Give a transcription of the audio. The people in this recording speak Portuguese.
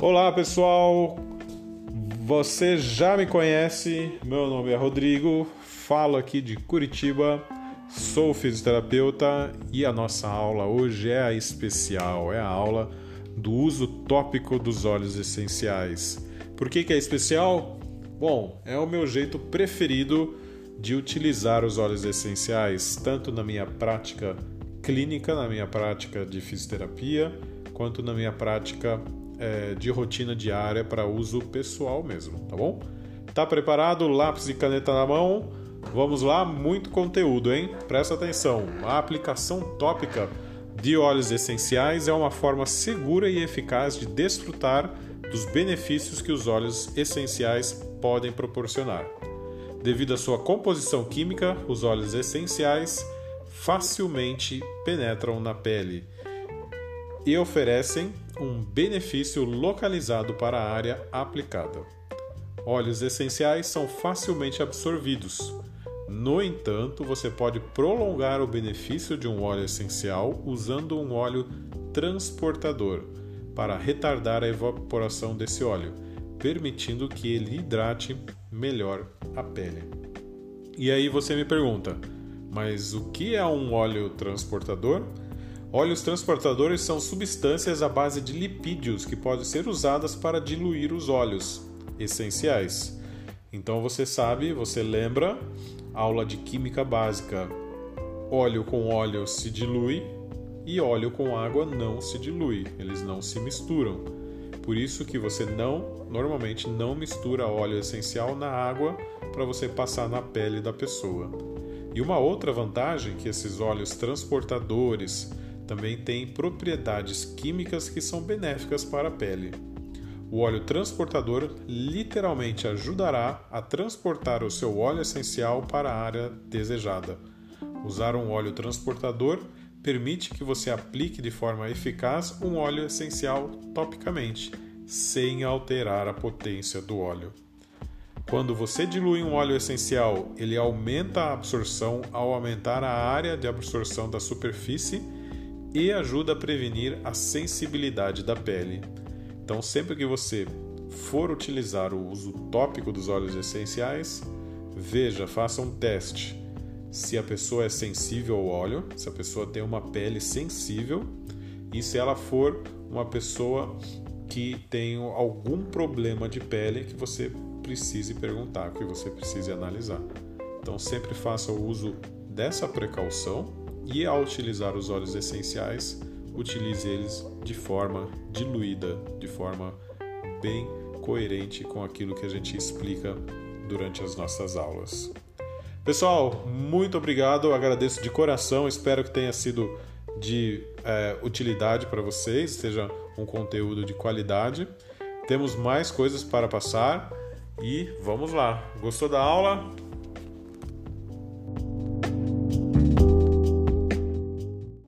Olá pessoal, você já me conhece, meu nome é Rodrigo, falo aqui de Curitiba, sou fisioterapeuta e a nossa aula hoje é a especial, é a aula do uso tópico dos óleos essenciais. Por que, que é especial? Bom, é o meu jeito preferido de utilizar os óleos essenciais, tanto na minha prática clínica, na minha prática de fisioterapia, quanto na minha prática é, de rotina diária para uso pessoal mesmo, tá bom? Tá preparado? Lápis e caneta na mão? Vamos lá, muito conteúdo, hein? Presta atenção. A aplicação tópica de óleos essenciais é uma forma segura e eficaz de desfrutar dos benefícios que os óleos essenciais podem proporcionar. Devido à sua composição química, os óleos essenciais facilmente penetram na pele e oferecem um benefício localizado para a área aplicada. Óleos essenciais são facilmente absorvidos. No entanto, você pode prolongar o benefício de um óleo essencial usando um óleo transportador para retardar a evaporação desse óleo, permitindo que ele hidrate melhor a pele. E aí você me pergunta, mas o que é um óleo transportador? Óleos transportadores são substâncias à base de lipídios que podem ser usadas para diluir os óleos essenciais. Então você sabe, você lembra, aula de química básica: óleo com óleo se dilui e óleo com água não se dilui, eles não se misturam. Por isso que você não, normalmente não mistura óleo essencial na água para você passar na pele da pessoa. E uma outra vantagem que esses óleos transportadores também tem propriedades químicas que são benéficas para a pele. O óleo transportador literalmente ajudará a transportar o seu óleo essencial para a área desejada. Usar um óleo transportador permite que você aplique de forma eficaz um óleo essencial topicamente, sem alterar a potência do óleo. Quando você dilui um óleo essencial, ele aumenta a absorção ao aumentar a área de absorção da superfície e ajuda a prevenir a sensibilidade da pele. Então, sempre que você for utilizar o uso tópico dos óleos essenciais, veja, faça um teste se a pessoa é sensível ao óleo, se a pessoa tem uma pele sensível e se ela for uma pessoa que tem algum problema de pele que você precise perguntar, que você precise analisar. Então sempre faça o uso dessa precaução e ao utilizar os óleos essenciais, utilize eles de forma diluída, de forma bem coerente com aquilo que a gente explica durante as nossas aulas. Pessoal, muito obrigado, agradeço de coração, espero que tenha sido de é, utilidade para vocês, seja um conteúdo de qualidade. Temos mais coisas para passar e vamos lá. Gostou da aula?